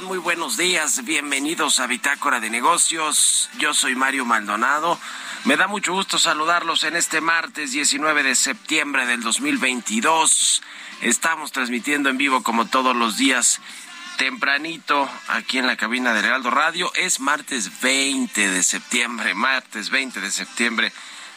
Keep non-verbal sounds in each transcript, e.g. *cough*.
Están? Muy buenos días. Bienvenidos a Bitácora de Negocios. Yo soy Mario Maldonado. Me da mucho gusto saludarlos en este martes 19 de septiembre del 2022. Estamos transmitiendo en vivo como todos los días tempranito aquí en la cabina de Heraldo Radio. Es martes 20 de septiembre, martes 20 de septiembre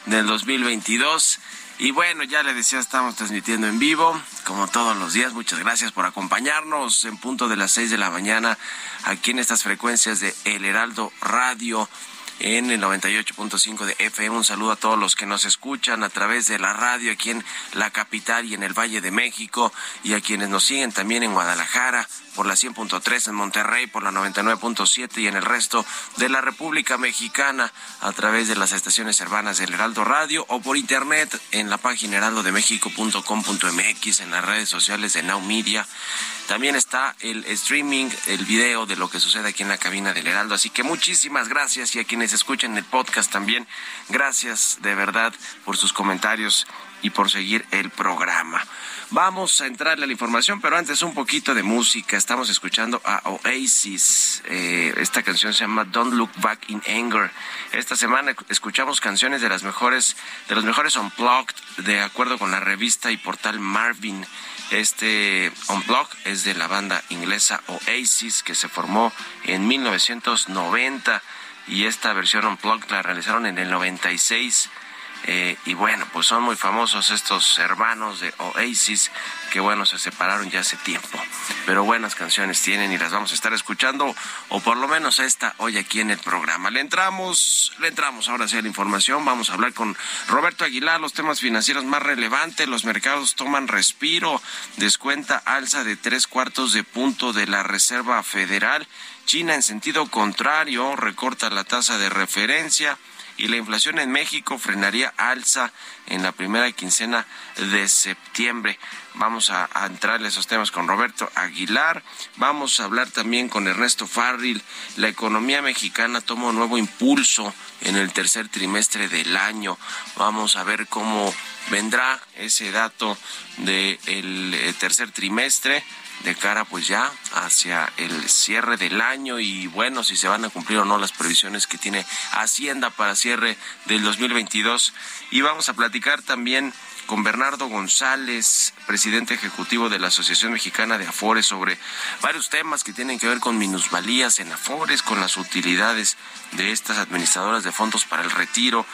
del 2022. Y bueno, ya le decía, estamos transmitiendo en vivo, como todos los días. Muchas gracias por acompañarnos en punto de las seis de la mañana aquí en estas frecuencias de El Heraldo Radio en el 98.5 de FM. Un saludo a todos los que nos escuchan a través de la radio aquí en la capital y en el Valle de México y a quienes nos siguen también en Guadalajara por la 100.3 en Monterrey, por la 99.7 y en el resto de la República Mexicana a través de las estaciones hermanas del Heraldo Radio o por internet en la página heraldodemexico.com.mx, en las redes sociales de Now Media. También está el streaming, el video de lo que sucede aquí en la cabina del Heraldo. Así que muchísimas gracias y a quienes escuchan el podcast también, gracias de verdad por sus comentarios y por seguir el programa. Vamos a entrarle a la información, pero antes un poquito de música. Estamos escuchando a Oasis. Eh, esta canción se llama Don't Look Back in Anger. Esta semana escuchamos canciones de las mejores, de los mejores unplugged, de acuerdo con la revista y portal Marvin. Este unplugged es de la banda inglesa Oasis que se formó en 1990 y esta versión unplugged la realizaron en el 96 eh, y bueno, pues son muy famosos estos hermanos de Oasis que bueno, se separaron ya hace tiempo. Pero buenas canciones tienen y las vamos a estar escuchando, o por lo menos esta hoy aquí en el programa. Le entramos, le entramos ahora sí a la información. Vamos a hablar con Roberto Aguilar, los temas financieros más relevantes. Los mercados toman respiro, descuenta alza de tres cuartos de punto de la Reserva Federal. China en sentido contrario recorta la tasa de referencia y la inflación en México frenaría alza en la primera quincena de septiembre. Vamos a, entrar en esos temas con Roberto Aguilar. Vamos a hablar también con Ernesto Farril. La economía mexicana toma un nuevo impulso en el tercer trimestre del año. Vamos a ver cómo vendrá ese dato del eh, tercer trimestre de cara pues ya hacia el cierre del año y bueno, si se van a cumplir o no las previsiones que tiene Hacienda para cierre del 2022. Y vamos a platicar también con Bernardo González, presidente ejecutivo de la Asociación Mexicana de Afores, sobre varios temas que tienen que ver con minusvalías en Afores, con las utilidades de estas administradoras de fondos para el retiro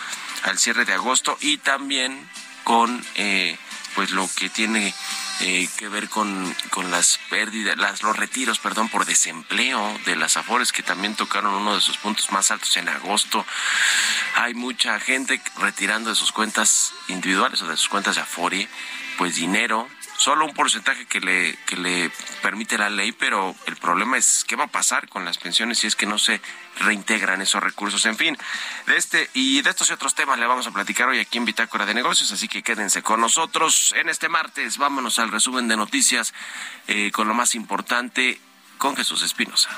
al cierre de agosto y también con eh, pues lo que tiene eh, que ver con, con las pérdidas, las, los retiros, perdón, por desempleo de las Afores, que también tocaron uno de sus puntos más altos en agosto. Hay mucha gente retirando de sus cuentas individuales o de sus cuentas de Afore, pues dinero solo un porcentaje que le, que le permite la ley, pero el problema es qué va a pasar con las pensiones si es que no se reintegran esos recursos. En fin, de este y de estos y otros temas le vamos a platicar hoy aquí en Bitácora de Negocios, así que quédense con nosotros en este martes. Vámonos al resumen de noticias eh, con lo más importante con Jesús Espinosa.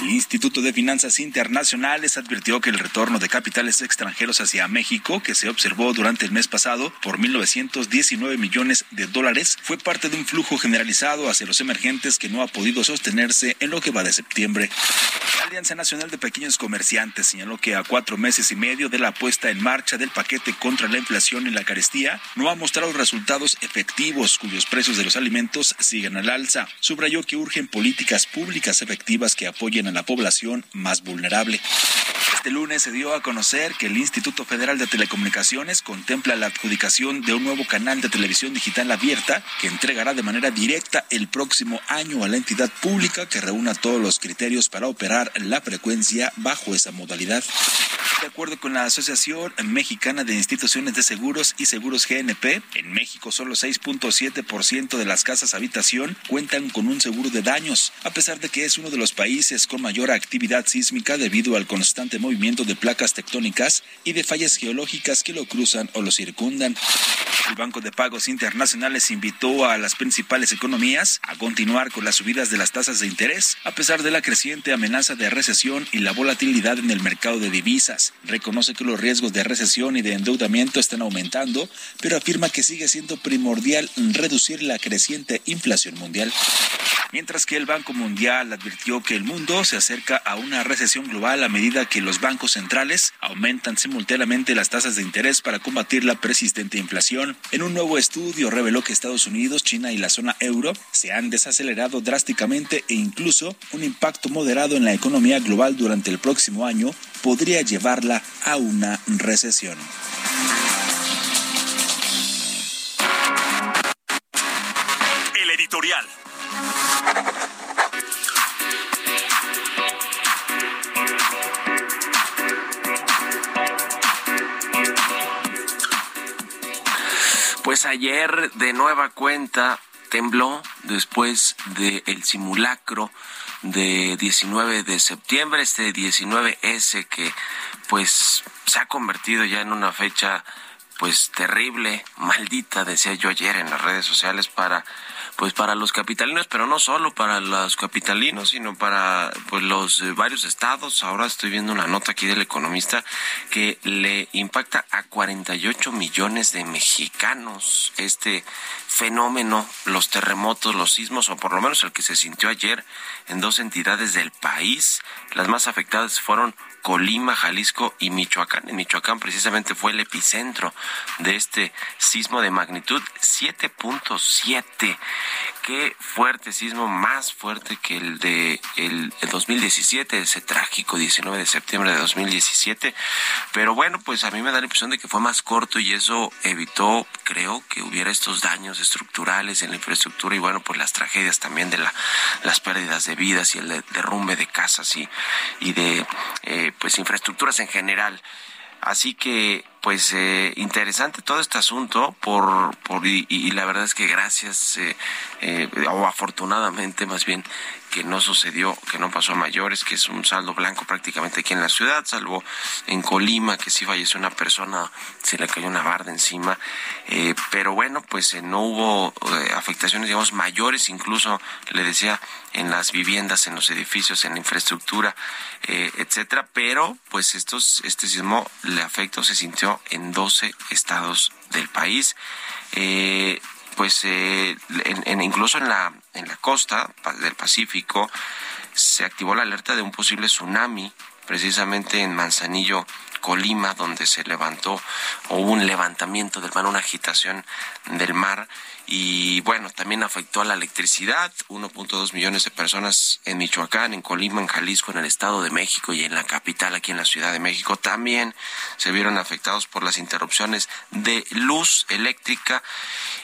El Instituto de Finanzas Internacionales advirtió que el retorno de capitales extranjeros hacia México, que se observó durante el mes pasado por 1.919 millones de dólares, fue parte de un flujo generalizado hacia los emergentes que no ha podido sostenerse en lo que va de septiembre. La Alianza Nacional de Pequeños Comerciantes señaló que a cuatro meses y medio de la puesta en marcha del paquete contra la inflación y la carestía, no ha mostrado resultados efectivos cuyos precios de los alimentos siguen al alza. Subrayó que urgen políticas públicas efectivas que apoyen la población más vulnerable. Este lunes se dio a conocer que el Instituto Federal de Telecomunicaciones contempla la adjudicación de un nuevo canal de televisión digital abierta que entregará de manera directa el próximo año a la entidad pública que reúna todos los criterios para operar la frecuencia bajo esa modalidad. De acuerdo con la Asociación Mexicana de Instituciones de Seguros y Seguros GNP, en México solo 6.7% de las casas habitación cuentan con un seguro de daños, a pesar de que es uno de los países con mayor actividad sísmica debido al constante movimiento de placas tectónicas y de fallas geológicas que lo cruzan o lo circundan. El Banco de Pagos Internacionales invitó a las principales economías a continuar con las subidas de las tasas de interés, a pesar de la creciente amenaza de recesión y la volatilidad en el mercado de divisas. Reconoce que los riesgos de recesión y de endeudamiento están aumentando, pero afirma que sigue siendo primordial reducir la creciente inflación mundial. Mientras que el Banco Mundial advirtió que el mundo se acerca a una recesión global a medida que los bancos centrales aumentan simultáneamente las tasas de interés para combatir la persistente inflación. En un nuevo estudio reveló que Estados Unidos, China y la zona euro se han desacelerado drásticamente e incluso un impacto moderado en la economía global durante el próximo año podría llevarla a una recesión. Pues ayer de nueva cuenta tembló después del simulacro de 19 de septiembre, este 19S que pues se ha convertido ya en una fecha pues terrible, maldita, decía yo ayer en las redes sociales para pues para los capitalinos, pero no solo para los capitalinos, sino para pues los eh, varios estados. Ahora estoy viendo una nota aquí del economista que le impacta a 48 millones de mexicanos este fenómeno, los terremotos, los sismos, o por lo menos el que se sintió ayer en dos entidades del país. Las más afectadas fueron Colima, Jalisco y Michoacán. En Michoacán precisamente fue el epicentro de este sismo de magnitud 7.7. Qué fuerte sismo, más fuerte que el de el, 2017, ese trágico 19 de septiembre de 2017. Pero bueno, pues a mí me da la impresión de que fue más corto y eso evitó, creo, que hubiera estos daños estructurales en la infraestructura y bueno, pues las tragedias también de la, las pérdidas de vidas y el derrumbe de casas y, y de eh, pues infraestructuras en general. Así que, pues, eh, interesante todo este asunto por, por y, la verdad es que gracias, eh, eh, o afortunadamente más bien, que no sucedió, que no pasó a mayores, que es un saldo blanco prácticamente aquí en la ciudad, salvo en Colima, que sí falleció una persona, se le cayó una barda encima, eh, pero bueno, pues eh, no hubo afectaciones, digamos, mayores, incluso le decía, en las viviendas, en los edificios, en la infraestructura, etcétera, pero pues estos, este sismo le afectó, se sintió en 12 estados del país. Pues eh, en, incluso en la, en la costa del Pacífico se activó la alerta de un posible tsunami, precisamente en Manzanillo, Colima, donde se levantó o hubo un levantamiento del mar, una agitación del mar y bueno, también afectó a la electricidad, 1.2 millones de personas en Michoacán, en Colima, en Jalisco, en el Estado de México y en la capital, aquí en la Ciudad de México, también se vieron afectados por las interrupciones de luz eléctrica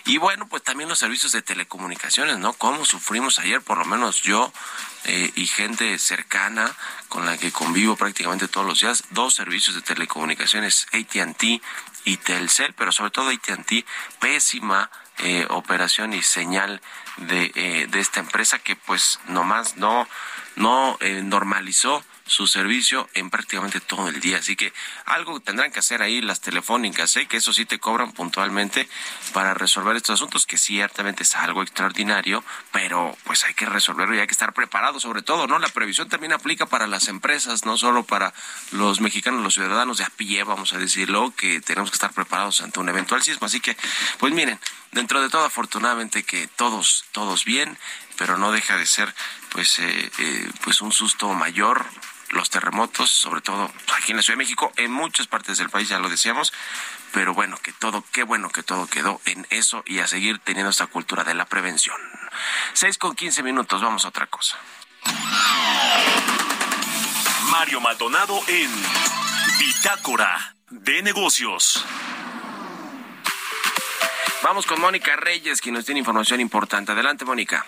y bueno, pues también los servicios de telecomunicaciones, ¿no? Cómo sufrimos ayer, por lo menos yo eh, y gente cercana con la que convivo prácticamente todos los días, dos servicios de telecomunicaciones, AT&T y Telcel, pero sobre todo AT&T, pésima eh, operación y señal de, eh, de esta empresa que pues nomás no, no eh, normalizó su servicio en prácticamente todo el día. Así que algo tendrán que hacer ahí las telefónicas, ¿eh? que eso sí te cobran puntualmente para resolver estos asuntos, que ciertamente es algo extraordinario, pero pues hay que resolverlo y hay que estar preparado sobre todo, ¿no? La previsión también aplica para las empresas, no solo para los mexicanos, los ciudadanos de a pie, vamos a decirlo, que tenemos que estar preparados ante un eventual sismo. Así que, pues miren, dentro de todo, afortunadamente que todos, todos bien, pero no deja de ser pues, eh, eh, pues un susto mayor los terremotos, sobre todo aquí en la Ciudad de México, en muchas partes del país, ya lo decíamos, pero bueno, que todo, qué bueno que todo quedó en eso y a seguir teniendo esta cultura de la prevención. Seis con quince minutos, vamos a otra cosa. Mario Maldonado en Bitácora de Negocios. Vamos con Mónica Reyes, quien nos tiene información importante. Adelante, Mónica.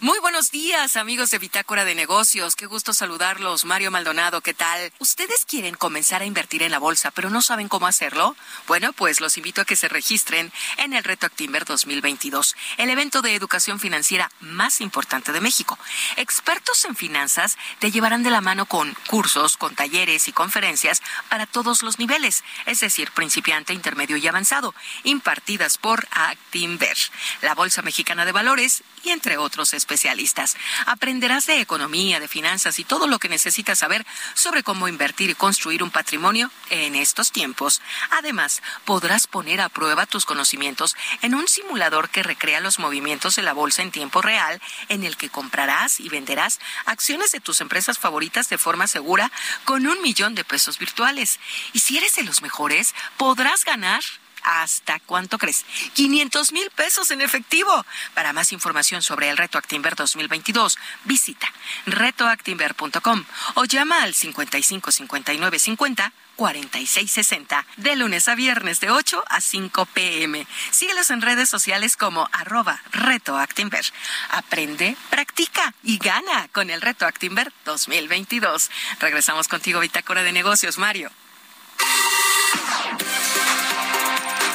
Muy buenos días, amigos de Bitácora de Negocios. Qué gusto saludarlos. Mario Maldonado, ¿qué tal? ¿Ustedes quieren comenzar a invertir en la bolsa, pero no saben cómo hacerlo? Bueno, pues los invito a que se registren en el Reto Actimber 2022, el evento de educación financiera más importante de México. Expertos en finanzas te llevarán de la mano con cursos, con talleres y conferencias para todos los niveles, es decir, principiante, intermedio y avanzado, impartidas por Actimber, la Bolsa Mexicana de Valores y entre otros especialistas. Aprenderás de economía, de finanzas y todo lo que necesitas saber sobre cómo invertir y construir un patrimonio en estos tiempos. Además, podrás poner a prueba tus conocimientos en un simulador que recrea los movimientos de la bolsa en tiempo real, en el que comprarás y venderás acciones de tus empresas favoritas de forma segura con un millón de pesos virtuales. Y si eres de los mejores, podrás ganar ¿Hasta cuánto crees? 500 mil pesos en efectivo. Para más información sobre el Reto Actimber 2022, visita retoactimber.com o llama al 55 59 50 46 60 de lunes a viernes de 8 a 5 pm. Síguelos en redes sociales como arroba retoactimber. Aprende, practica y gana con el Reto Actimber 2022. Regresamos contigo, Bitácora de Negocios, Mario.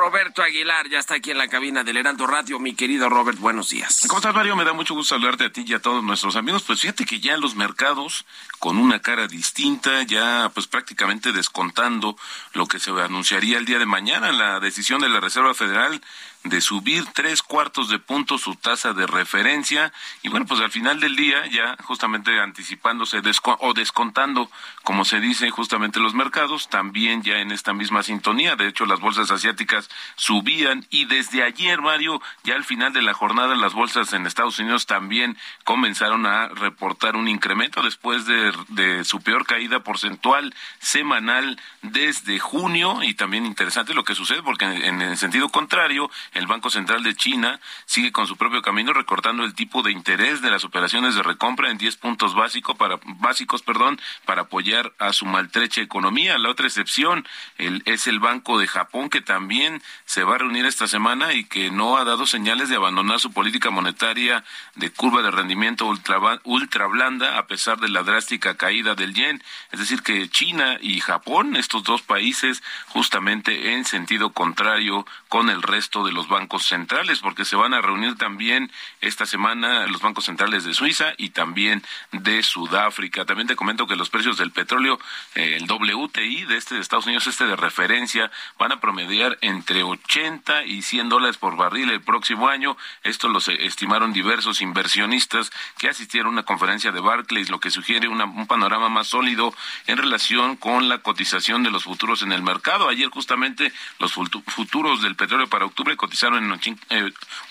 Roberto Aguilar ya está aquí en la cabina del Heraldo Radio. Mi querido Robert, buenos días. ¿Cómo estás, Mario? Me da mucho gusto saludarte a ti y a todos nuestros amigos. Pues fíjate que ya los mercados, con una cara distinta, ya pues prácticamente descontando lo que se anunciaría el día de mañana, la decisión de la Reserva Federal de subir tres cuartos de punto su tasa de referencia y bueno pues al final del día ya justamente anticipándose o descontando como se dice justamente los mercados también ya en esta misma sintonía de hecho las bolsas asiáticas subían y desde ayer Mario ya al final de la jornada las bolsas en Estados Unidos también comenzaron a reportar un incremento después de, de su peor caída porcentual semanal desde junio y también interesante lo que sucede porque en el sentido contrario el Banco Central de China sigue con su propio camino recortando el tipo de interés de las operaciones de recompra en 10 puntos básicos para, básicos perdón, para apoyar a su maltrecha economía. La otra excepción es el Banco de Japón, que también se va a reunir esta semana y que no ha dado señales de abandonar su política monetaria de curva de rendimiento ultra, ultra blanda a pesar de la drástica caída del yen. Es decir, que China y Japón, estos dos países, justamente en sentido contrario con el resto de los bancos centrales, porque se van a reunir también esta semana los bancos centrales de Suiza y también de Sudáfrica. También te comento que los precios del petróleo, eh, el WTI de este de Estados Unidos, este de referencia, van a promediar entre 80 y 100 dólares por barril el próximo año. Esto lo estimaron diversos inversionistas que asistieron a una conferencia de Barclays, lo que sugiere un panorama más sólido en relación con la cotización de los futuros en el mercado. Ayer justamente los futuros del petróleo para octubre cotizaron en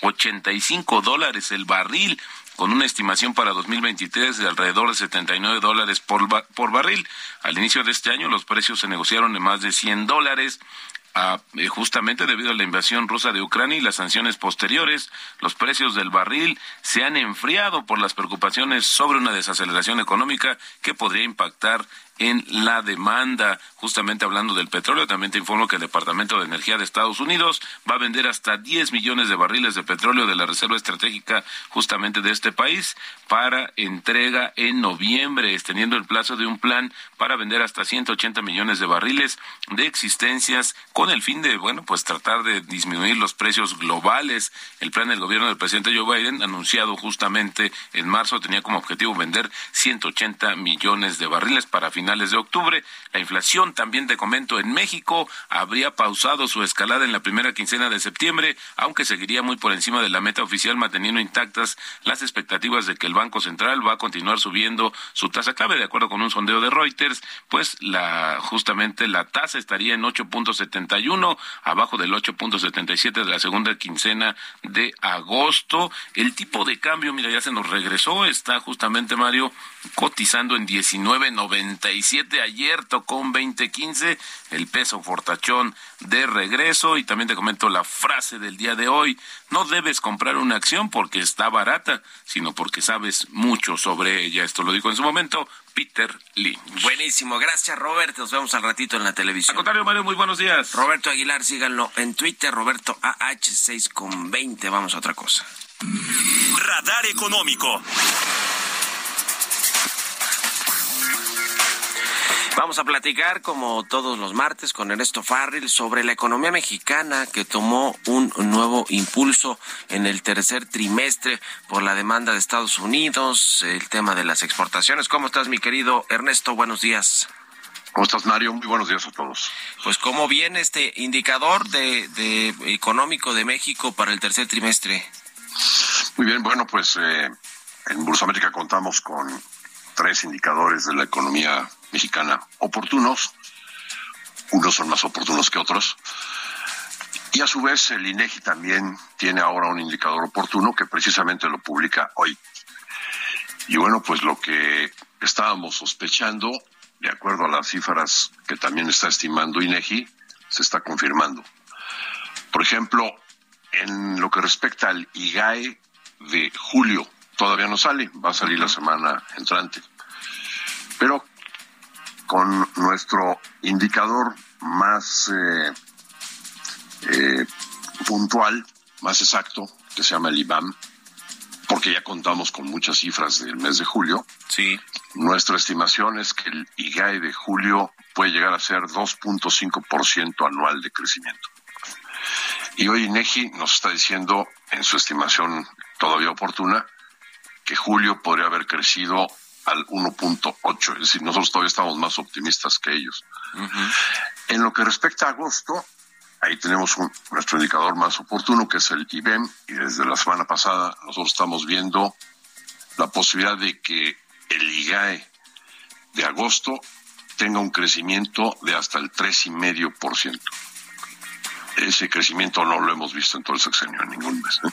85 eh, dólares el barril con una estimación para 2023 de alrededor de 79 dólares por, por barril. Al inicio de este año los precios se negociaron en más de 100 dólares. Eh, justamente debido a la invasión rusa de Ucrania y las sanciones posteriores, los precios del barril se han enfriado por las preocupaciones sobre una desaceleración económica que podría impactar en la demanda. Justamente hablando del petróleo, también te informo que el Departamento de Energía de Estados Unidos va a vender hasta 10 millones de barriles de petróleo de la Reserva Estratégica justamente de este país para entrega en noviembre, extendiendo el plazo de un plan para vender hasta 180 millones de barriles de existencias con el fin de, bueno, pues tratar de disminuir los precios globales. El plan del gobierno del presidente Joe Biden, anunciado justamente en marzo, tenía como objetivo vender 180 millones de barriles para finales de octubre. La inflación, también te comento, en México habría pausado su escalada en la primera quincena de septiembre, aunque seguiría muy por encima de la meta oficial, manteniendo intactas las expectativas de que el Banco Central va a continuar subiendo su tasa clave. De acuerdo con un sondeo de Reuters, pues la justamente la tasa estaría en 8.71, abajo del 8.77 de la segunda quincena de agosto. El tipo de cambio, mira, ya se nos regresó, está justamente Mario cotizando en 19.90 37. Ayer tocó un 20.15. El peso fortachón de regreso. Y también te comento la frase del día de hoy. No debes comprar una acción porque está barata, sino porque sabes mucho sobre ella. Esto lo dijo en su momento Peter Lynch. Buenísimo. Gracias, Robert. Nos vemos al ratito en la televisión. Al contrario, Mario, muy buenos días. Roberto Aguilar, síganlo en Twitter. Roberto AH6 con 20. Vamos a otra cosa. Radar económico. Vamos a platicar, como todos los martes, con Ernesto Farril sobre la economía mexicana que tomó un nuevo impulso en el tercer trimestre por la demanda de Estados Unidos, el tema de las exportaciones. ¿Cómo estás, mi querido Ernesto? Buenos días. ¿Cómo estás, Mario? Muy buenos días a todos. Pues, ¿cómo viene este indicador de, económico de México para el tercer trimestre? Muy bien, bueno, pues eh, en Bursa América contamos con tres indicadores de la economía mexicana oportunos. Unos son más oportunos que otros. Y a su vez el INEGI también tiene ahora un indicador oportuno que precisamente lo publica hoy. Y bueno, pues lo que estábamos sospechando, de acuerdo a las cifras que también está estimando INEGI, se está confirmando. Por ejemplo, en lo que respecta al IGAE de julio, todavía no sale, va a salir la semana entrante. Pero con nuestro indicador más eh, eh, puntual, más exacto, que se llama el IBAM, porque ya contamos con muchas cifras del mes de julio. Sí. Nuestra estimación es que el IGAE de julio puede llegar a ser 2.5% anual de crecimiento. Y hoy INEGI nos está diciendo, en su estimación todavía oportuna, que julio podría haber crecido al 1.8, es decir, nosotros todavía estamos más optimistas que ellos. En lo que respecta a agosto, ahí tenemos nuestro indicador más oportuno, que es el IBEM, y desde la semana pasada nosotros estamos viendo la posibilidad de que el IGAE de agosto tenga un crecimiento de hasta el 3,5%. Ese crecimiento no lo hemos visto en todo el sexenio, en ningún mes. ¿eh?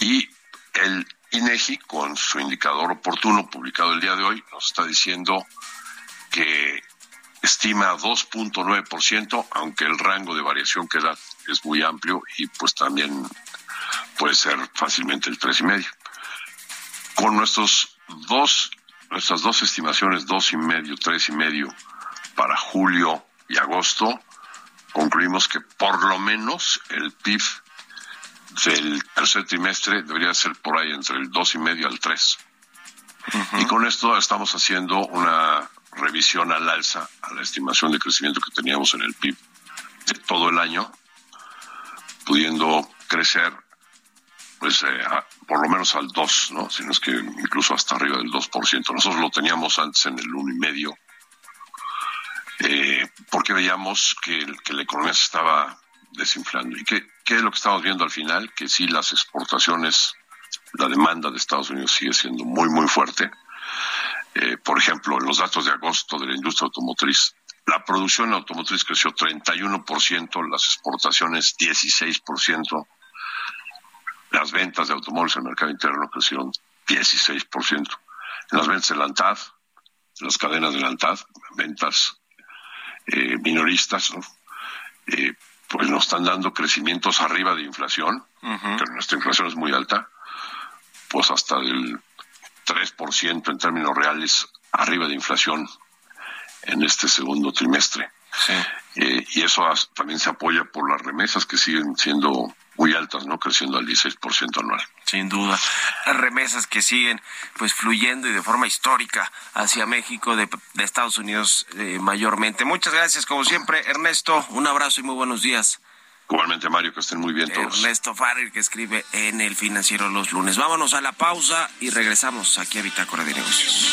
Y el INEGI, con su indicador oportuno publicado el día de hoy, nos está diciendo que estima 2.9%, aunque el rango de variación que da es muy amplio y pues también puede ser fácilmente el 3,5. Con nuestros dos, nuestras dos estimaciones, dos y medio, tres y medio para julio y agosto, concluimos que por lo menos el PIB del tercer trimestre debería ser por ahí entre el dos y medio al 3. Y con esto estamos haciendo una revisión al alza a la estimación de crecimiento que teníamos en el PIB de todo el año, pudiendo crecer pues eh, por lo menos al 2, ¿no? Si no es que incluso hasta arriba del 2%. Nosotros lo teníamos antes en el 1,5%, eh, porque veíamos que, que la economía se estaba desinflando. ¿Y qué, qué es lo que estamos viendo al final? Que sí, las exportaciones, la demanda de Estados Unidos sigue siendo muy, muy fuerte. Eh, por ejemplo, en los datos de agosto de la industria automotriz, la producción automotriz creció 31%, las exportaciones 16%, las ventas de automóviles en el mercado interno crecieron 16%. En las ventas de la ANTAD, las cadenas de la ANTAD, ventas eh, minoristas, ¿no? eh, pues nos están dando crecimientos arriba de inflación, que nuestra inflación es muy alta, pues hasta del 3% en términos reales arriba de inflación en este segundo trimestre. Eh, y eso también se apoya por las remesas que siguen siendo muy altas, ¿no? Creciendo al 16% anual. Sin duda. Remesas que siguen pues fluyendo y de forma histórica hacia México de, Estados Unidos eh, mayormente. Muchas gracias, como siempre, Ernesto. Un abrazo y muy buenos días. Igualmente, Mario, que estén muy bien todos. Ernesto Farrer, que escribe en El Financiero los lunes. Vámonos a la pausa y regresamos aquí a Bitácora de Negocios.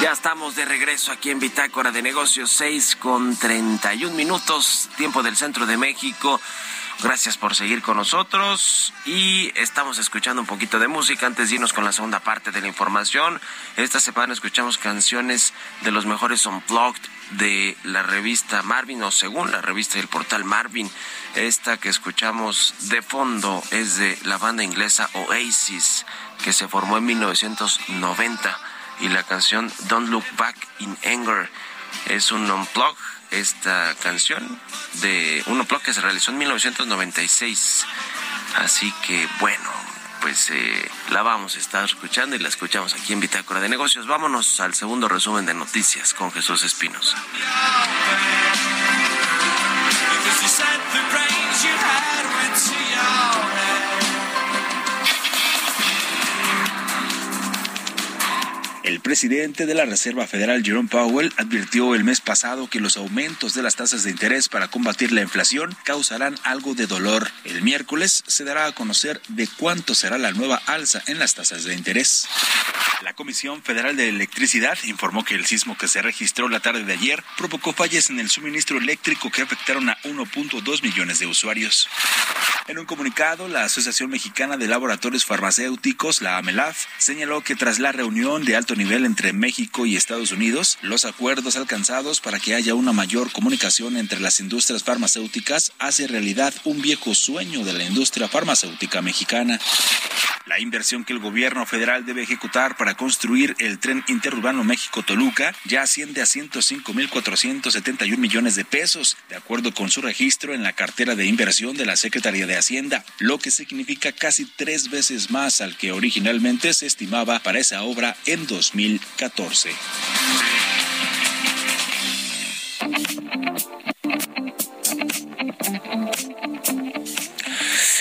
Ya estamos de regreso aquí en Bitácora de Negocios 6 con 31 minutos, tiempo del centro de México. Gracias por seguir con nosotros y estamos escuchando un poquito de música antes de irnos con la segunda parte de la información. Esta semana escuchamos canciones de los mejores unplugged de la revista Marvin o según la revista del portal Marvin. Esta que escuchamos de fondo es de la banda inglesa Oasis que se formó en 1990 y la canción Don't Look Back in Anger es un unplug esta canción de un unplug que se realizó en 1996 así que bueno pues eh, la vamos a estar escuchando y la escuchamos aquí en Bitácora de Negocios. Vámonos al segundo resumen de noticias con Jesús Espinosa. El presidente de la Reserva Federal, Jerome Powell, advirtió el mes pasado que los aumentos de las tasas de interés para combatir la inflación causarán algo de dolor. El miércoles se dará a conocer de cuánto será la nueva alza en las tasas de interés. La Comisión Federal de Electricidad informó que el sismo que se registró la tarde de ayer provocó fallas en el suministro eléctrico que afectaron a 1.2 millones de usuarios. En un comunicado, la Asociación Mexicana de Laboratorios Farmacéuticos, la AMELAF, señaló que tras la reunión de alto nivel entre México y Estados Unidos, los acuerdos alcanzados para que haya una mayor comunicación entre las industrias farmacéuticas hace realidad un viejo sueño de la industria farmacéutica mexicana. La inversión que el gobierno federal debe ejecutar para construir el tren interurbano México-Toluca ya asciende a 105.471 millones de pesos, de acuerdo con su registro en la cartera de inversión de la Secretaría de Hacienda, lo que significa casi tres veces más al que originalmente se estimaba para esa obra en 2014.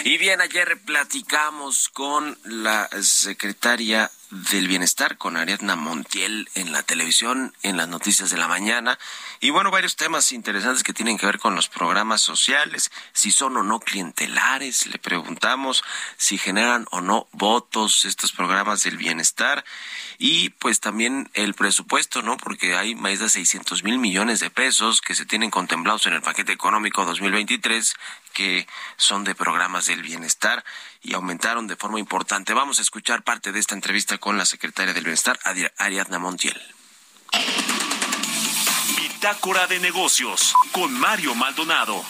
Y bien, ayer platicamos con la secretaria del Bienestar, con Ariadna Montiel, en la televisión, en las noticias de la mañana. Y bueno, varios temas interesantes que tienen que ver con los programas sociales, si son o no clientelares, le preguntamos si generan o no votos estos programas del bienestar y pues también el presupuesto, ¿no? Porque hay más de 600 mil millones de pesos que se tienen contemplados en el paquete económico 2023 que son de programas del bienestar y aumentaron de forma importante. Vamos a escuchar parte de esta entrevista con la secretaria del Bienestar, Ariadna Montiel. Bitácora de negocios con Mario Maldonado.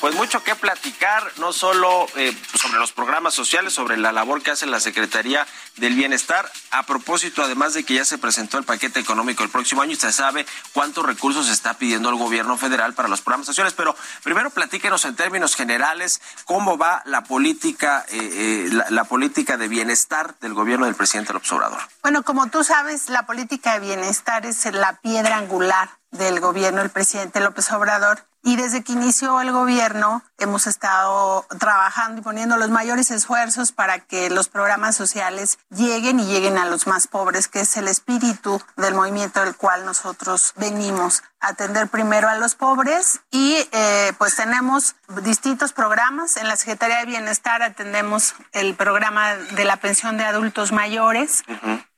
Pues mucho que platicar, no solo eh, sobre los programas sociales, sobre la labor que hace la Secretaría del Bienestar. A propósito, además de que ya se presentó el paquete económico el próximo año se sabe cuántos recursos está pidiendo el gobierno federal para los programas sociales. Pero primero platíquenos en términos generales cómo va la política, eh, eh, la, política de bienestar del gobierno del presidente López Obrador. Bueno, como tú sabes, la política de bienestar es la piedra angular del gobierno del presidente López Obrador y desde que inició el gobierno hemos estado trabajando y poniendo los mayores esfuerzos para que los programas sociales lleguen y lleguen a los más pobres, que es el espíritu del movimiento del cual nosotros venimos atender primero a los pobres y eh, pues tenemos distintos programas. En la Secretaría de Bienestar atendemos el programa de la pensión de adultos mayores.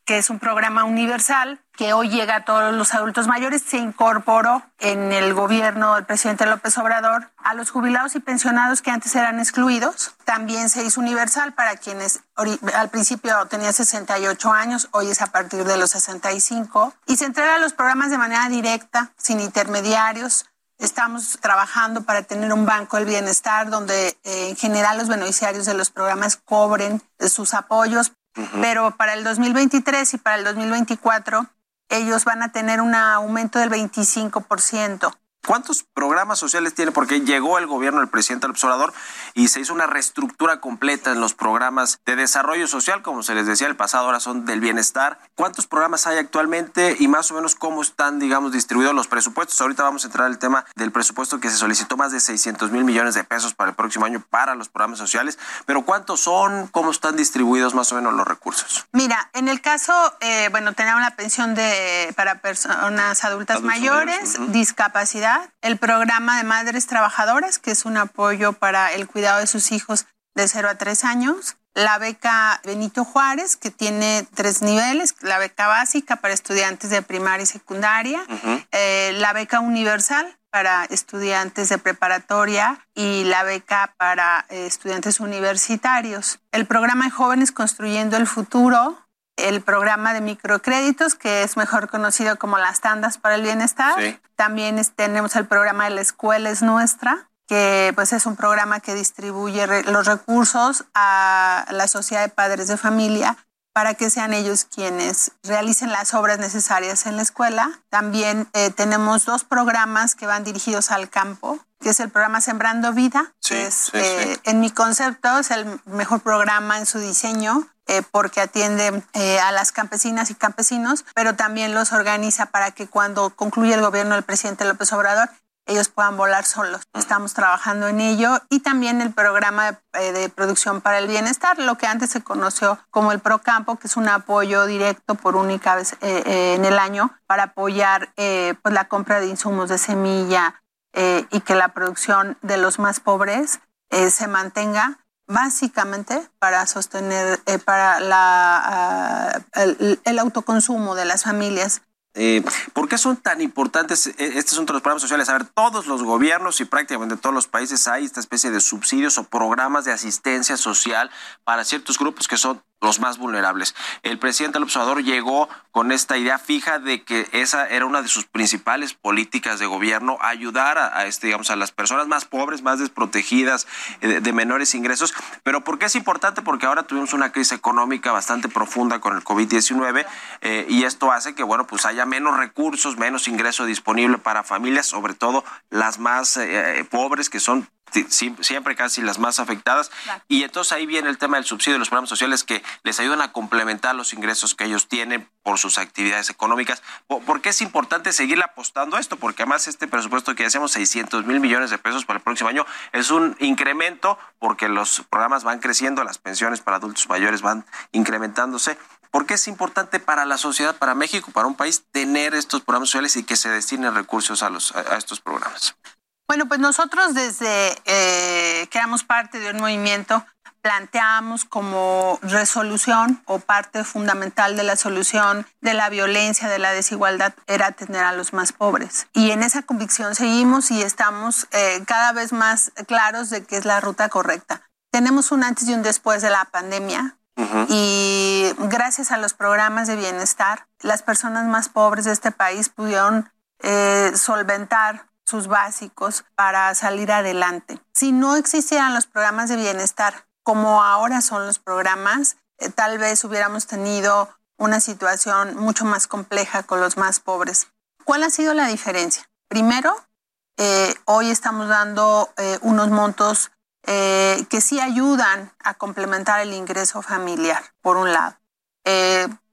Que es un programa universal que hoy llega a todos los adultos mayores, se incorporó en el gobierno del presidente López Obrador a los jubilados y pensionados que antes eran excluidos. También se hizo universal para quienes al principio tenían 68 años, hoy es a partir de los 65. Y se entrega a los programas de manera directa, sin intermediarios. Estamos trabajando para tener un banco del bienestar donde eh, en general los beneficiarios de los programas cobren sus apoyos pero para el 2023 y para el 2024 ellos van a tener un aumento del 25%. ¿Cuántos programas sociales tiene? Porque llegó el gobierno del presidente del observador y se hizo una reestructura completa en los programas de desarrollo social, como se les decía el pasado, ahora son del bienestar. ¿Cuántos programas hay actualmente y más o menos cómo están, digamos, distribuidos los presupuestos? Ahorita vamos a entrar al tema del presupuesto que se solicitó más de 600 mil millones de pesos para el próximo año para los programas sociales, pero ¿cuántos son? ¿Cómo están distribuidos más o menos los recursos? Mira, en el caso, eh, bueno, tenemos la pensión de para personas adultas mayores, discapacidad el programa de Madres Trabajadoras, que es un apoyo para el cuidado de sus hijos de 0 a 3 años, la beca Benito Juárez, que tiene tres niveles, la beca básica para estudiantes de primaria y secundaria, eh, la beca universal para estudiantes de preparatoria y la beca para eh, estudiantes universitarios. El programa de jóvenes construyendo el futuro, el programa de microcréditos, que es mejor conocido como las tandas para el bienestar. También tenemos el programa de la escuela es nuestra, que pues es un programa que distribuye los recursos a la sociedad de padres de familia para que sean ellos quienes realicen las obras necesarias en la escuela. También eh, tenemos dos programas que van dirigidos al campo, que es el programa Sembrando Vida, que es, eh, en mi concepto, es el mejor programa en su diseño eh, porque atiende eh, a las campesinas y campesinos, pero también los organiza para que cuando concluya el gobierno del presidente López Obrador, ellos puedan volar solos. Estamos trabajando en ello y también el programa de, producción para el bienestar, lo que antes se conoció como el Procampo, que es un apoyo directo por única vez en el año para apoyar pues la compra de insumos de semilla y que la producción de los más pobres se mantenga básicamente para sostener eh, para la, ah, el, autoconsumo de las familias. Eh, ¿Por qué son tan importantes eh, estos son los programas sociales? A ver, todos los gobiernos y prácticamente todos los países hay esta especie de subsidios o programas de asistencia social para ciertos grupos que son los más vulnerables. El presidente del observador llegó con esta idea fija de que esa era una de sus principales políticas de gobierno, ayudar a, este, digamos, a las personas más pobres, más desprotegidas, eh, de, menores ingresos. Pero ¿por qué es importante? Porque ahora tuvimos una crisis económica bastante profunda con el COVID-19 eh, y esto hace que, bueno, pues haya menos recursos, menos ingreso disponible para familias, sobre todo las más eh, pobres que son siempre casi las más afectadas. Y entonces ahí viene el tema del subsidio de los programas sociales que les ayudan a complementar los ingresos que ellos tienen por sus actividades económicas. ¿Por qué es importante seguir apostando a esto? Porque además este presupuesto que hacemos 600 mil millones de pesos para el próximo año es un incremento porque los programas van creciendo, las pensiones para adultos mayores van incrementándose. ¿Por qué es importante para la sociedad, para México, para un país, tener estos programas sociales y que se destinen recursos a, los, a estos programas? Bueno, pues nosotros desde eh, que éramos parte de un movimiento planteamos como resolución o parte fundamental de la solución de la violencia, de la desigualdad, era atender a los más pobres. Y en esa convicción seguimos y estamos eh, cada vez más claros de que es la ruta correcta. Tenemos un antes y un después de la pandemia. Y gracias a los programas de bienestar, las personas más pobres de este país pudieron eh, solventar sus básicos para salir adelante. Si no existieran los programas de bienestar como ahora son los programas, eh, tal vez hubiéramos tenido una situación mucho más compleja con los más pobres. ¿Cuál ha sido la diferencia? Primero, eh, hoy estamos dando eh, unos montos que sí ayudan a complementar el ingreso familiar, por un lado.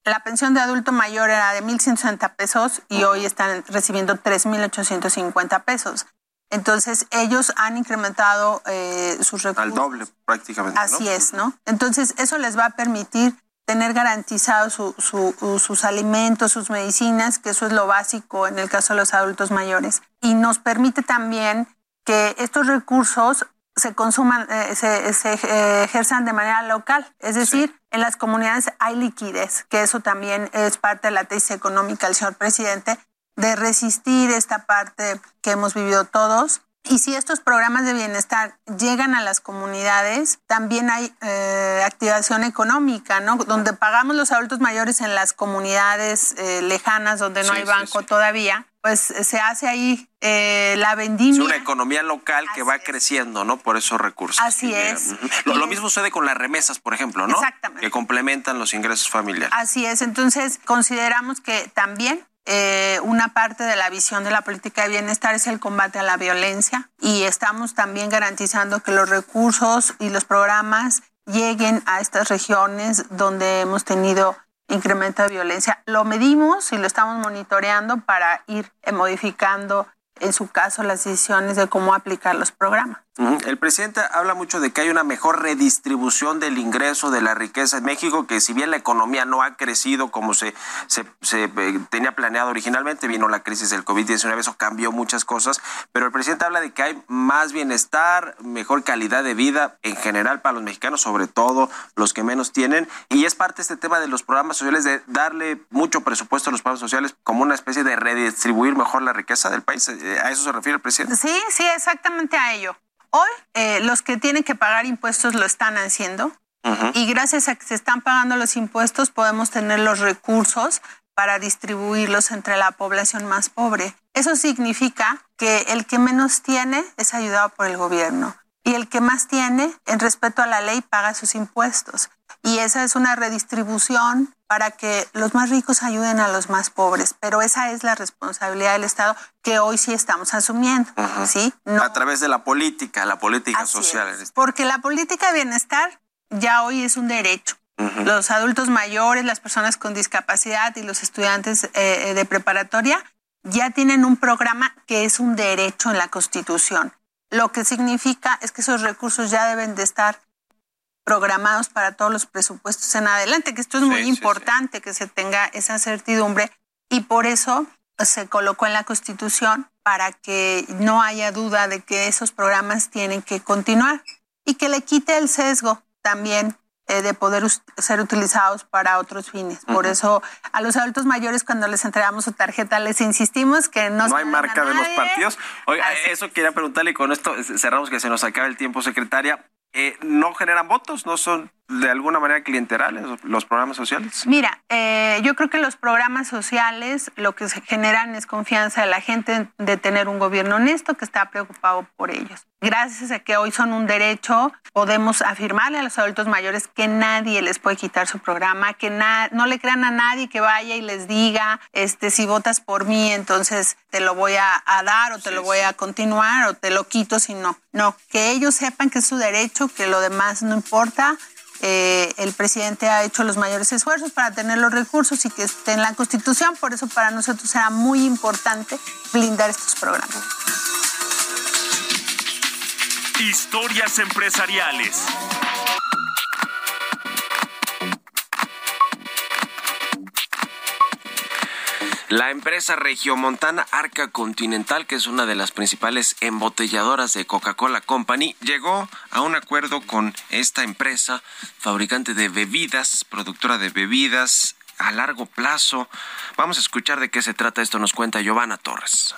La pensión de adulto mayor era de 1.160 pesos y hoy están recibiendo 3.850 pesos. Entonces, ellos han incrementado eh, sus recursos. Al doble, prácticamente. Así es, ¿no? Entonces, eso les va a permitir tener garantizados sus alimentos, sus medicinas, que eso es lo básico en el caso de los adultos mayores. Y nos permite también que estos recursos se consuman, eh, se, se eh, ejerzan de manera local. Es decir, en las comunidades hay liquidez, que eso también es parte de la tesis económica del señor presidente, de resistir esta parte que hemos vivido todos. Y si estos programas de bienestar llegan a las comunidades, también hay eh, activación económica, ¿no? Donde pagamos los adultos mayores en las comunidades eh, lejanas, donde no hay banco todavía, pues se hace ahí eh, la vendimia. Es una economía local que va creciendo, ¿no? Por esos recursos. Así es. Lo, lo, mismo sucede con las remesas, por ejemplo, ¿no? Exactamente. Que complementan los ingresos familiares. Así es. Entonces, consideramos que también eh, una parte de la visión de la política de bienestar es el combate a la violencia y estamos también garantizando que los recursos y los programas lleguen a estas regiones donde hemos tenido incremento de violencia. Lo medimos y lo estamos monitoreando para ir modificando en su caso las decisiones de cómo aplicar los programas. El presidente habla mucho de que hay una mejor redistribución del ingreso de la riqueza en México, que si bien la economía no ha crecido como se, se, eh, tenía planeado originalmente, vino la crisis del COVID-19, eso cambió muchas cosas, pero el presidente habla de que hay más bienestar, mejor calidad de vida en general para los mexicanos, sobre todo los que menos tienen, y es parte de este tema de los programas sociales, de darle mucho presupuesto a los programas sociales como una especie de redistribuir mejor la riqueza del país. Eh, ¿A eso se refiere el presidente? Sí, sí, exactamente a ello. Hoy eh, los que tienen que pagar impuestos lo están haciendo y gracias a que se están pagando los impuestos podemos tener los recursos para distribuirlos entre la población más pobre. Eso significa que el que menos tiene es ayudado por el gobierno y el que más tiene, en respeto a la ley, paga sus impuestos. Y esa es una redistribución para que los más ricos ayuden a los más pobres, pero esa es la responsabilidad del Estado que hoy sí estamos asumiendo, ¿sí? A través de la política, la política social. Este porque la política de bienestar ya hoy es un derecho. Los adultos mayores, las personas con discapacidad y los estudiantes eh, eh, de preparatoria ya tienen un programa que es un derecho en la Constitución. Lo que significa es que esos recursos ya deben de estar programados para todos los presupuestos en adelante, que esto es muy importante que se tenga esa certidumbre y por eso se colocó en la Constitución para que no haya duda de que esos programas tienen que continuar y que le quite el sesgo también eh, de poder ser utilizados para otros fines. Por eso a los adultos mayores cuando les entregamos su tarjeta les insistimos que no... No hay marca de los partidos. Oiga, eso quería preguntarle y con esto cerramos que se nos acaba el tiempo, secretaria. Eh, no generan votos, no son de alguna manera clienterales los programas sociales? Mira, eh, yo creo que los programas sociales lo que generan es confianza de la gente de tener un gobierno honesto que está preocupado por ellos. Gracias a que hoy son un derecho, podemos afirmarle a los adultos mayores que nadie les puede quitar su programa, que no le crean a nadie que vaya y les diga, este, si votas por mí, entonces te lo voy a, dar o te lo voy a continuar o te lo quito si no. No, que ellos sepan que es su derecho, que lo demás no importa eh, el presidente ha hecho los mayores esfuerzos para tener los recursos y que esté en la Constitución. Por eso para nosotros será muy importante blindar estos programas. Historias empresariales. La empresa regiomontana Arca Continental, que es una de las principales embotelladoras de Coca-Cola Company, llegó a un acuerdo con esta empresa, fabricante de bebidas, productora de bebidas a largo plazo. Vamos a escuchar de qué se trata esto, nos cuenta Giovanna Torres.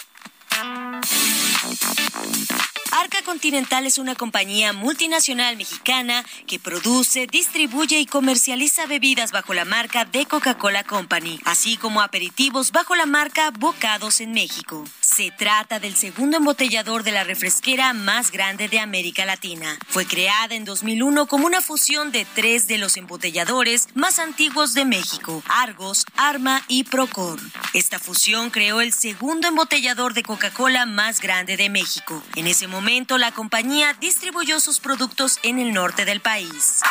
Arca Continental es una compañía multinacional mexicana que produce, distribuye y comercializa bebidas bajo la marca de Coca-Cola Company, así como aperitivos bajo la marca Bocados en México. Se trata del segundo embotellador de la refresquera más grande de América Latina. Fue creada en 2001 como una fusión de tres de los embotelladores más antiguos de México, Argos, Arma y Procor. Esta fusión creó el segundo embotellador de Coca-Cola más grande de México. En ese momento, la compañía distribuyó sus productos en el norte del país.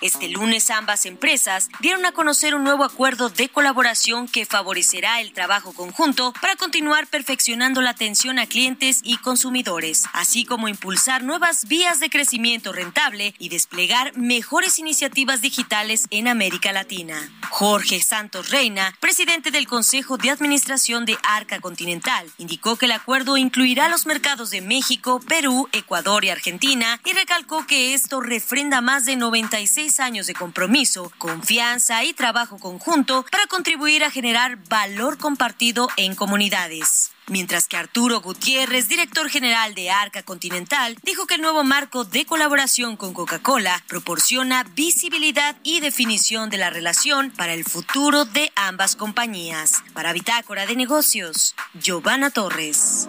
Este lunes ambas empresas dieron a conocer un nuevo acuerdo de colaboración que favorecerá el trabajo conjunto para continuar perfeccionando la atención a clientes y consumidores, así como impulsar nuevas vías de crecimiento rentable y desplegar mejores iniciativas digitales en América Latina. Jorge Santos Reina, presidente del Consejo de Administración de Arca Continental, indicó que el acuerdo incluirá los mercados de México, Perú, Ecuador y Argentina y recalcó que esto refrenda más de 96 años de compromiso, confianza y trabajo conjunto para contribuir a generar valor compartido en comunidades. Mientras que Arturo Gutiérrez, director general de Arca Continental, dijo que el nuevo marco de colaboración con Coca-Cola proporciona visibilidad y definición de la relación para el futuro de ambas compañías. Para Bitácora de Negocios, Giovanna Torres.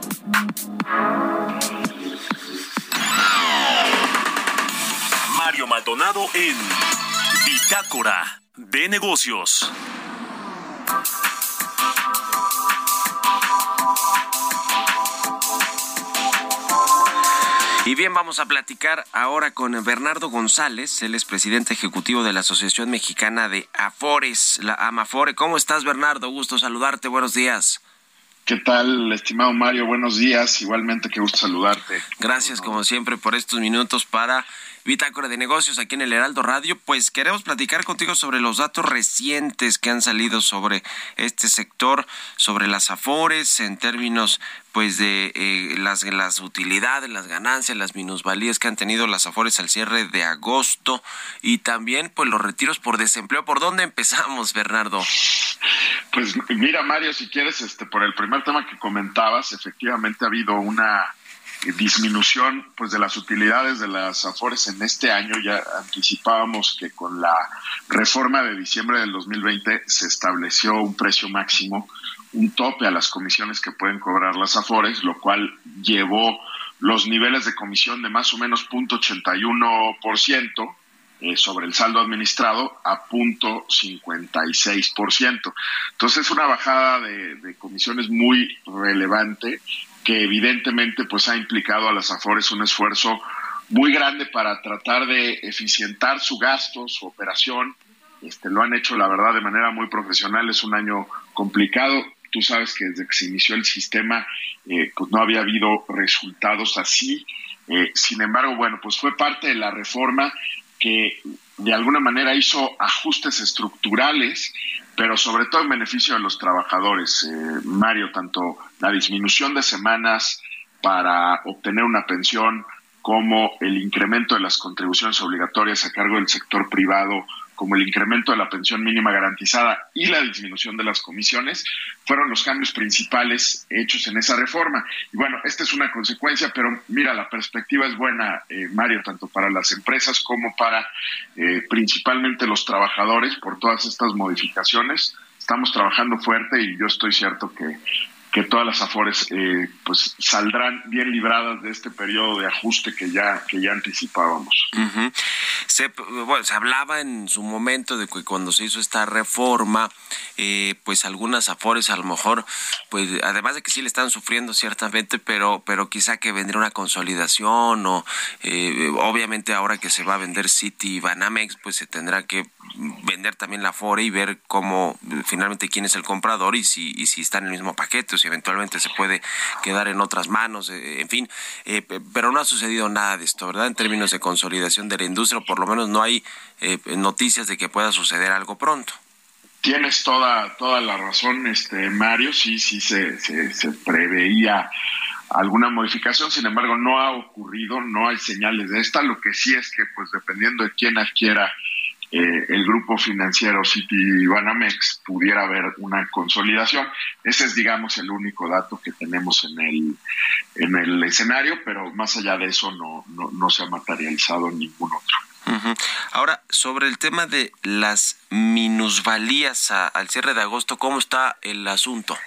Mario Maldonado en Bitácora de Negocios. Y bien, vamos a platicar ahora con Bernardo González, él es presidente ejecutivo de la Asociación Mexicana de Afores, la Amafore. ¿Cómo estás, Bernardo? Gusto saludarte, buenos días. ¿Qué tal, estimado Mario? Buenos días. Igualmente, qué gusto saludarte. Gracias, como siempre, por estos minutos para Bitácora de Negocios aquí en el Heraldo Radio. Pues queremos platicar contigo sobre los datos recientes que han salido sobre este sector, sobre las afores en términos pues de eh, las, las utilidades, las ganancias, las minusvalías que han tenido las afores al cierre de agosto y también pues los retiros por desempleo. ¿Por dónde empezamos, Bernardo? Pues mira, Mario, si quieres, este por el primer tema que comentabas, efectivamente ha habido una disminución pues de las utilidades de las afores en este año ya anticipábamos que con la reforma de diciembre del 2020 se estableció un precio máximo un tope a las comisiones que pueden cobrar las afores lo cual llevó los niveles de comisión de más o menos 0.81% eh, sobre el saldo administrado a 0.56%. Entonces es una bajada de, de comisiones muy relevante que evidentemente pues ha implicado a las Afores un esfuerzo muy grande para tratar de eficientar su gasto, su operación. Este, lo han hecho, la verdad, de manera muy profesional. Es un año complicado. Tú sabes que desde que se inició el sistema, eh, pues no había habido resultados así. Eh, sin embargo, bueno, pues fue parte de la reforma que de alguna manera hizo ajustes estructurales pero sobre todo en beneficio de los trabajadores. Eh, Mario, tanto la disminución de semanas para obtener una pensión como el incremento de las contribuciones obligatorias a cargo del sector privado como el incremento de la pensión mínima garantizada y la disminución de las comisiones, fueron los cambios principales hechos en esa reforma. Y bueno, esta es una consecuencia, pero mira, la perspectiva es buena, eh, Mario, tanto para las empresas como para eh, principalmente los trabajadores por todas estas modificaciones. Estamos trabajando fuerte y yo estoy cierto que que todas las afores eh, pues saldrán bien libradas de este periodo de ajuste que ya que ya anticipábamos. se, bueno, se hablaba en su momento de que cuando se hizo esta reforma, eh, pues algunas afores a lo mejor, pues además de que sí le están sufriendo ciertamente, pero pero quizá que vendría una consolidación o eh, obviamente ahora que se va a vender City y Banamex, pues se tendrá que vender también la Afore y ver cómo finalmente quién es el comprador y si y si está en el mismo paquete eventualmente se puede quedar en otras manos, eh, en fin, eh, pero no ha sucedido nada de esto, ¿verdad? En términos de consolidación de la industria, o por lo menos no hay eh, noticias de que pueda suceder algo pronto. Tienes toda, toda la razón, este Mario, sí, sí se, se, se preveía alguna modificación, sin embargo no ha ocurrido, no hay señales de esta, lo que sí es que pues dependiendo de quién adquiera eh, el grupo financiero City Banamex pudiera haber una consolidación. Ese es, digamos, el único dato que tenemos en el, en el escenario, pero más allá de eso no, no, se ha materializado ningún otro. Ahora, sobre el tema de las minusvalías al cierre de agosto, ¿cómo está el asunto?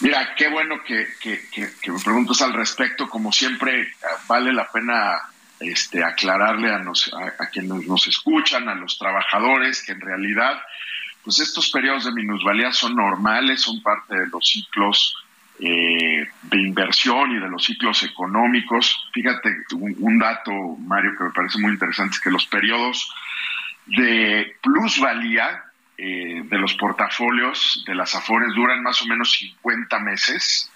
Mira, qué bueno que, que, que me preguntas al respecto. Como siempre, vale la pena este, aclararle a, nos, a, quienes nos escuchan, a los trabajadores, que en realidad, pues estos periodos de minusvalía son normales, son parte de los ciclos eh, de inversión y de los ciclos económicos. Fíjate, un, dato, Mario, que me parece muy interesante, es que los periodos de plusvalía eh, de los portafolios de las Afores duran más o menos 50 meses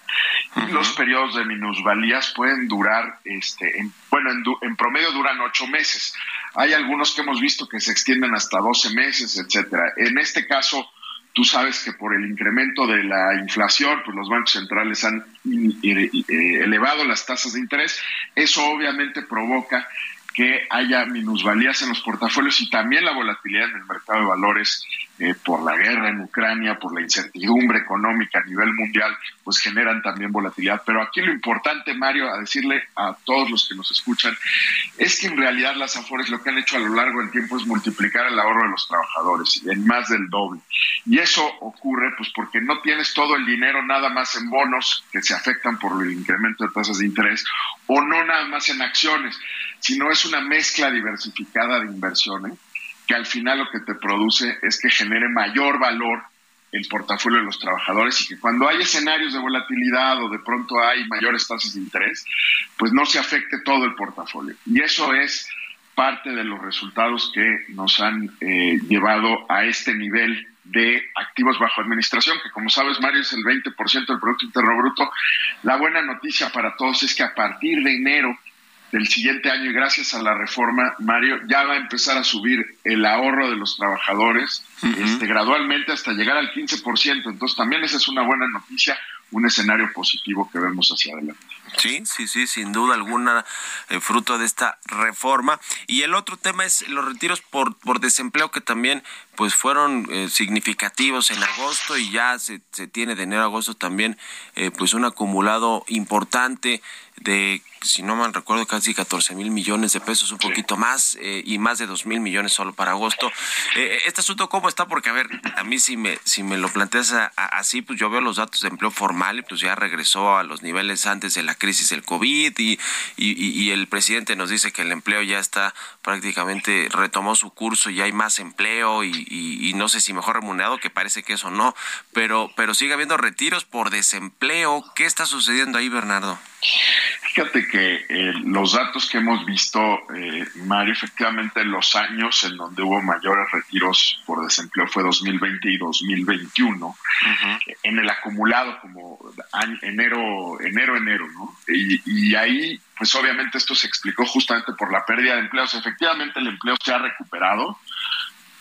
y los periodos de minusvalías pueden durar, este, en, bueno, en, promedio duran 8 meses. Hay algunos que hemos visto que se extienden hasta 12 meses, etcétera. En este caso, tú sabes que por el incremento de la inflación, pues los bancos centrales han eh, elevado las tasas de interés. Eso obviamente provoca que haya minusvalías en los portafolios y también la volatilidad en el mercado de valores eh, por la guerra en Ucrania, por la incertidumbre económica a nivel mundial, pues generan también volatilidad. Pero aquí lo importante, Mario, a decirle a todos los que nos escuchan, es que en realidad las Afores lo que han hecho a lo largo del tiempo es multiplicar el ahorro de los trabajadores en más del doble. Y eso ocurre pues porque no tienes todo el dinero nada más en bonos que se afectan por el incremento de tasas de interés o no nada más en acciones, sino es una mezcla diversificada de inversiones que al final lo que te produce es que genere mayor valor el portafolio de los trabajadores y que cuando hay escenarios de volatilidad o de pronto hay mayores tasas de interés, pues no se afecte todo el portafolio. Y eso es parte de los resultados que nos han eh, llevado a este nivel de activos bajo administración, que como sabes, Mario, es el 20% del Producto Interno Bruto. La buena noticia para todos es que a partir de enero del siguiente año y gracias a la reforma, Mario, ya va a empezar a subir el ahorro de los trabajadores este, gradualmente hasta llegar al 15%. Entonces también esa es una buena noticia, un escenario positivo que vemos hacia adelante. Sí, sí, sí, sin duda alguna, eh, fruto de esta reforma. Y el otro tema es los retiros por, por desempleo que también pues fueron eh, significativos en agosto y ya se, se, tiene de enero a agosto también eh, pues un acumulado importante de si no mal recuerdo, casi 14 mil millones de pesos, un poquito más, eh, y más de 2 mil millones solo para agosto. Eh, ¿Este asunto cómo está? Porque, a ver, a mí si me, si me lo planteas así, pues yo veo los datos de empleo formal y pues ya regresó a los niveles antes de la crisis del COVID y, y, el presidente nos dice que el empleo ya está prácticamente, retomó su curso y hay más empleo y, y no sé si mejor remunerado, que parece que eso no, pero, pero sigue habiendo retiros por desempleo. ¿Qué está sucediendo ahí, Bernardo? Fíjate que eh, los datos que hemos visto, eh, Mario, efectivamente los años en donde hubo mayores retiros por desempleo fue 2020 y 2021. En el acumulado como enero, enero, enero, ¿no? Y, y, ahí, pues obviamente esto se explicó justamente por la pérdida de empleos. Efectivamente el empleo se ha recuperado.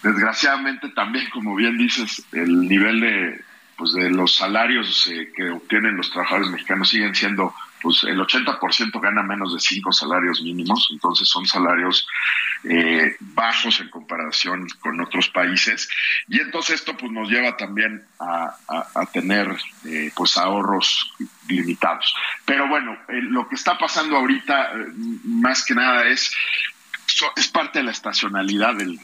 Desgraciadamente también, como bien dices, el nivel de, pues de los salarios eh, que obtienen los trabajadores mexicanos siguen siendo pues el 80% gana menos de cinco salarios mínimos, entonces son salarios eh, bajos en comparación con otros países. Y entonces esto pues nos lleva también a, tener eh, pues ahorros limitados. Pero bueno, eh, lo que está pasando ahorita más que nada es es parte de la estacionalidad del,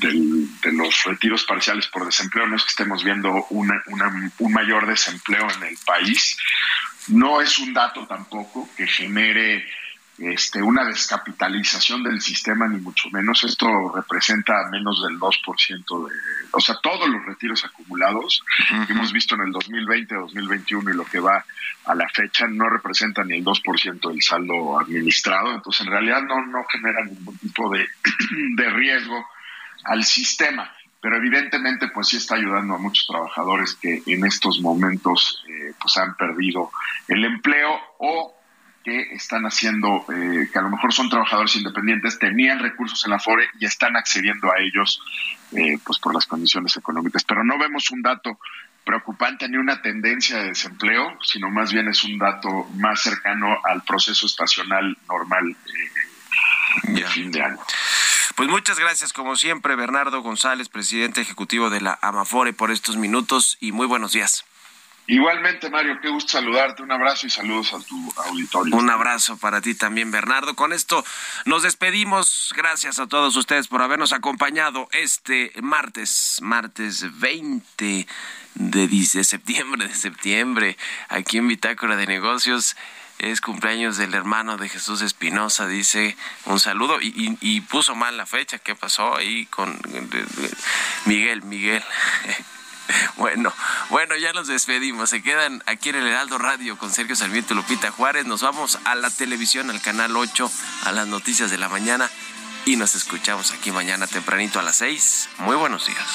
de los retiros parciales por desempleo. No es que estemos viendo una, un mayor desempleo en el país. No es un dato tampoco que genere este, una descapitalización del sistema, ni mucho menos. Esto representa menos del 2% de, o sea, todos los retiros acumulados que hemos visto en el 2020, 2021 y lo que va a la fecha no representa ni el 2% del saldo administrado. Entonces, en realidad no, no genera ningún tipo de, *clears throat* de riesgo al sistema pero evidentemente pues sí está ayudando a muchos trabajadores que en estos momentos eh, pues han perdido el empleo o que están haciendo, eh, que a lo mejor son trabajadores independientes, tenían recursos en la FORE y están accediendo a ellos eh, pues por las condiciones económicas. Pero no vemos un dato preocupante ni una tendencia de desempleo, sino más bien es un dato más cercano al proceso estacional normal eh, de fin de año. Pues muchas gracias, como siempre, Bernardo González, presidente ejecutivo de la Amafore, por estos minutos y muy buenos días. Igualmente, Mario, qué gusto saludarte. Un abrazo y saludos a tu auditorio. Un abrazo para ti también, Bernardo. Con esto nos despedimos. Gracias a todos ustedes por habernos acompañado este martes, martes 20 de, septiembre, de septiembre, aquí en Bitácora de Negocios. Es cumpleaños del hermano de Jesús Espinosa, dice un saludo y, puso mal la fecha. ¿Qué pasó ahí con Miguel? Miguel. *laughs* Bueno, bueno, ya nos despedimos. Se quedan aquí en el Heraldo Radio con Sergio Sarmiento y Lupita Juárez. Nos vamos a la televisión, al canal 8, a las noticias de la mañana. y nos escuchamos aquí mañana tempranito a las 6. Muy buenos días.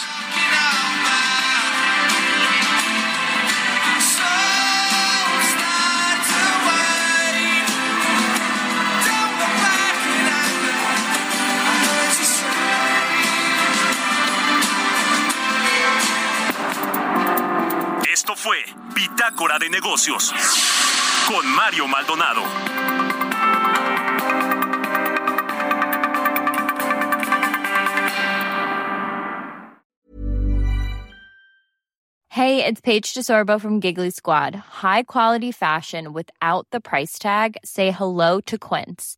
Fue Bitácora de Negocios con Mario Maldonado. Hey, it's Paige DeSorbo from Giggly Squad. High quality fashion without the price tag. Say hello to Quince.